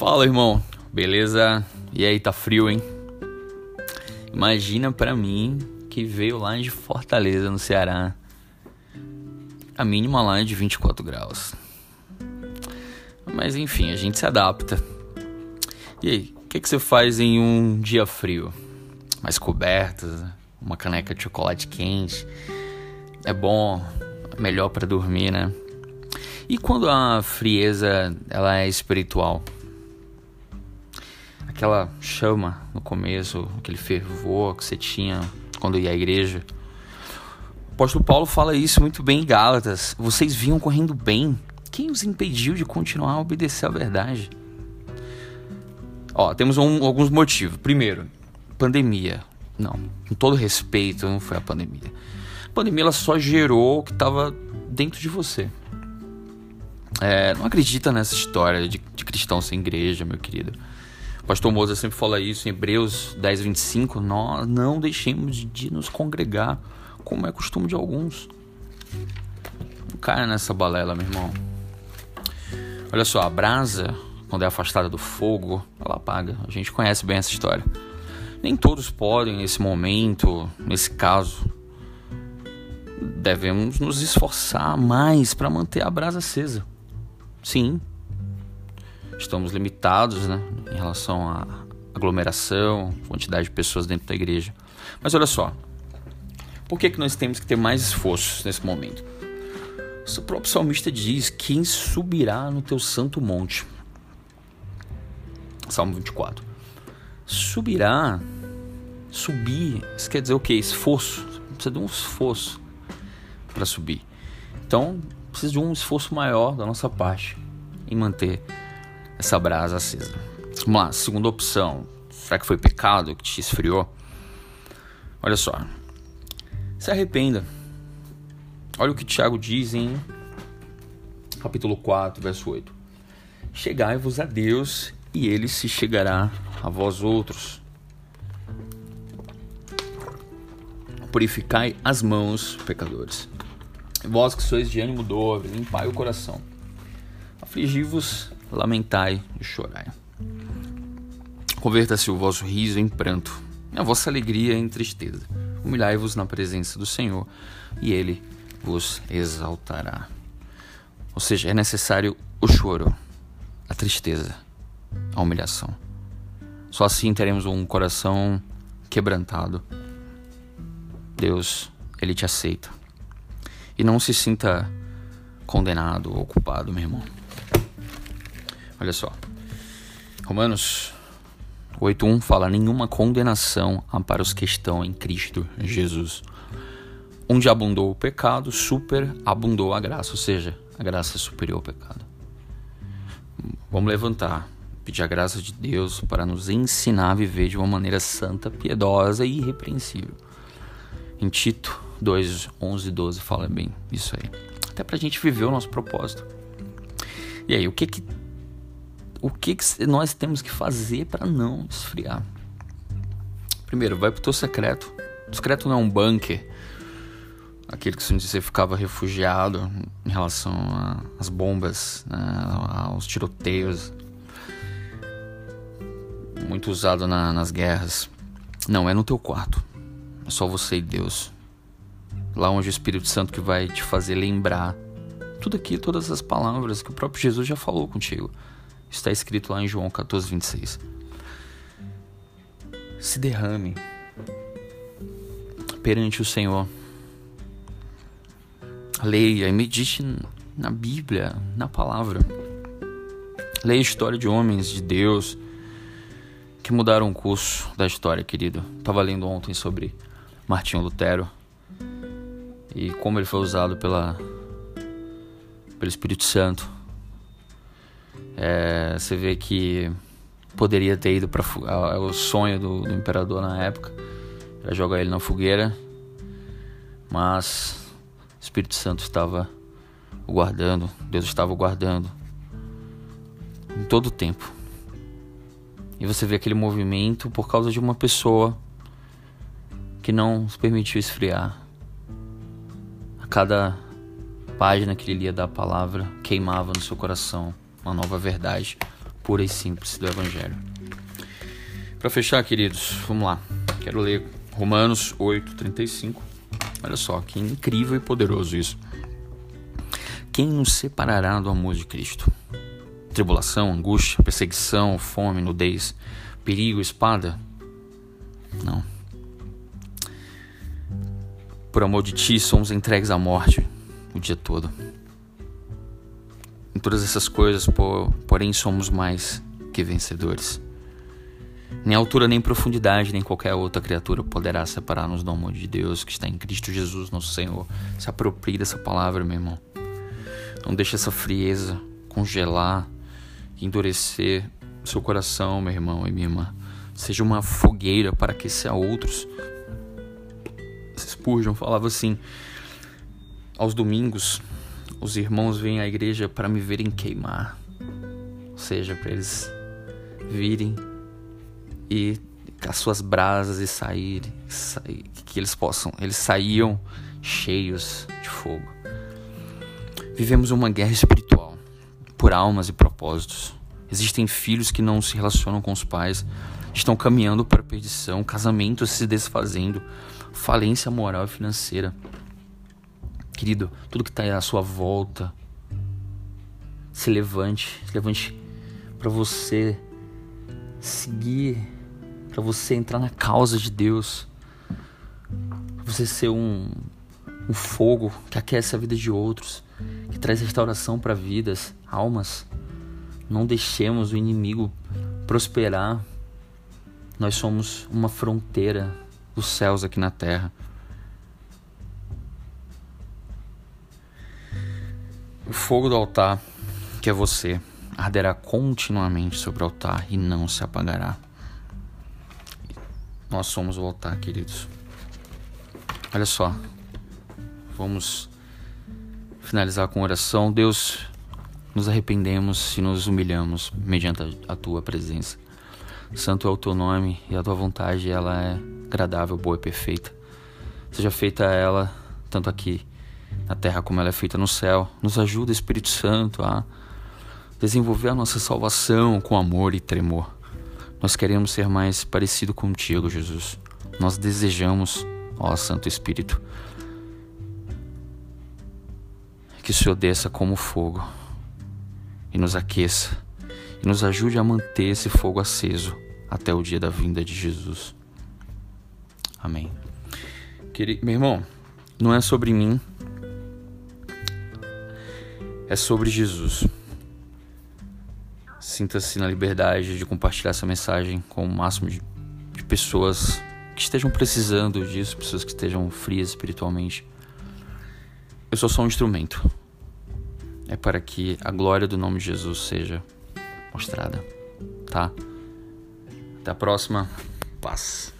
Fala, irmão. Beleza? E aí, tá frio, hein? Imagina pra mim que veio lá de Fortaleza, no Ceará. A mínima lá é de 24 graus. Mas enfim, a gente se adapta. E aí, o que, que você faz em um dia frio? Mais cobertas, uma caneca de chocolate quente. É bom, melhor para dormir, né? E quando a frieza ela é espiritual? Aquela chama no começo, aquele fervor que você tinha quando ia à igreja. O apóstolo Paulo fala isso muito bem em Gálatas. Vocês vinham correndo bem. Quem os impediu de continuar a obedecer à verdade? Ó, temos um, alguns motivos. Primeiro, pandemia. Não, com todo respeito, não foi a pandemia. A pandemia ela só gerou o que estava dentro de você. É, não acredita nessa história de, de, cristão sem igreja, meu querido. Pastor Moza sempre fala isso em Hebreus 10, 25. Nós não deixemos de nos congregar, como é costume de alguns. Não caia nessa balela, meu irmão. Olha só, a brasa, quando é afastada do fogo, ela apaga. A gente conhece bem essa história. Nem todos podem, nesse momento, nesse caso, devemos nos esforçar mais para manter a brasa acesa. Sim, estamos limitados né, em relação à aglomeração, quantidade de pessoas dentro da igreja. Mas olha só, por que, que nós temos que ter mais esforços nesse momento? O próprio salmista diz: Quem subirá no teu santo monte? Salmo 24 subirá. Subir, isso quer dizer o que? Esforço. Precisa de um esforço para subir. Então, precisa de um esforço maior da nossa parte em manter essa brasa acesa. Vamos lá, segunda opção. Será que foi pecado que te esfriou? Olha só. Se arrependa. Olha o que Tiago diz em capítulo 4, verso 8. Chegai-vos a Deus e ele se chegará a vós outros. Purificai as mãos, pecadores. Vós que sois de ânimo dobre, limpai o coração. Afligi-vos, lamentai e chorai. Converta-se o vosso riso em pranto, a vossa alegria em tristeza. Humilhai-vos na presença do Senhor, e Ele vos exaltará. Ou seja, é necessário o choro, a tristeza, a humilhação. Só assim teremos um coração quebrantado. Deus, Ele te aceita. E não se sinta condenado ou culpado, meu irmão. Olha só. Romanos 8.1 fala: Nenhuma condenação há para os que estão em Cristo Jesus. Onde abundou o pecado, superabundou a graça. Ou seja, a graça é superior ao pecado. Vamos levantar pedir a graça de Deus para nos ensinar a viver de uma maneira santa, piedosa e irrepreensível. Em Tito 2, 11 e 12 fala bem isso aí. Até para a gente viver o nosso propósito. E aí, o que que, o que, que nós temos que fazer para não esfriar? Primeiro, vai pro teu secreto. O secreto não é um bunker, aquele que você ficava refugiado em relação às bombas, né, aos tiroteios, muito usado na, nas guerras. Não, é no teu quarto. É só você e Deus. Lá onde o Espírito Santo que vai te fazer lembrar tudo aqui, todas as palavras que o próprio Jesus já falou contigo. Está escrito lá em João 14, 26. Se derrame perante o Senhor. Leia e medite na Bíblia, na palavra. Leia a história de homens de Deus que mudaram o curso da história, querido. Tava lendo ontem sobre Martinho Lutero e como ele foi usado pela pelo Espírito Santo. É, você vê que poderia ter ido para o sonho do, do, imperador na época era jogar ele na fogueira, mas o Espírito Santo estava o guardando, Deus estava o guardando em todo o tempo. E você vê aquele movimento por causa de uma pessoa que não se permitiu esfriar. A cada página que ele lia da palavra queimava no seu coração uma nova verdade, pura e simples do Evangelho. Para fechar, queridos, vamos lá. Quero ler Romanos 8, 35. Olha só, que incrível e poderoso isso. Quem nos separará do amor de Cristo? Tribulação, angústia, perseguição, fome, nudez, perigo, espada? Não. Por amor de ti, somos entregues à morte o dia todo. Todas essas coisas, porém, somos mais que vencedores. Nem altura, nem profundidade, nem qualquer outra criatura poderá separar-nos do amor de Deus que está em Cristo Jesus, nosso Senhor. Se aproprie dessa palavra, meu irmão. Não deixe essa frieza congelar, endurecer seu coração, meu irmão e minha irmã. Seja uma fogueira para aquecer a outros. Spurgeon falava assim: aos domingos, os irmãos vêm à igreja para me verem queimar. Ou seja, para eles virem e as suas brasas e saírem, que eles possam, eles saíam cheios de fogo. Vivemos uma guerra espiritual por almas e propósitos. Existem filhos que não se relacionam com os pais, estão caminhando para a perdição, casamentos se desfazendo, falência moral e financeira. Querido, tudo que está à sua volta, se levante, se levante para você seguir, para você entrar na causa de Deus, para você ser um, um fogo que aquece a vida de outros, que traz restauração para vidas, almas. Não deixemos o inimigo prosperar. Nós somos uma fronteira dos céus aqui na terra. Fogo do altar, que é você, arderá continuamente sobre o altar e não se apagará. Nós somos o altar, queridos. Olha só, vamos finalizar com oração. Deus, nos arrependemos e nos humilhamos mediante a tua presença. Santo é o teu nome e a tua vontade, ela é agradável, boa e perfeita. Seja feita ela, tanto aqui na terra como ela é feita no céu. Nos ajuda, Espírito Santo, a desenvolver a nossa salvação com amor e tremor. Nós queremos ser mais parecido contigo, Jesus. Nós desejamos, ó Santo Espírito, que o Senhor desça como fogo e nos aqueça e nos ajude a manter esse fogo aceso até o dia da vinda de Jesus. Amém. Querido, meu irmão, não é sobre mim, é sobre Jesus. Sinta-se na liberdade de compartilhar essa mensagem com o máximo de, de pessoas que estejam precisando disso, pessoas que estejam frias espiritualmente. Eu sou só um instrumento. É para que a glória do nome de Jesus seja mostrada, tá? Até a próxima. Paz.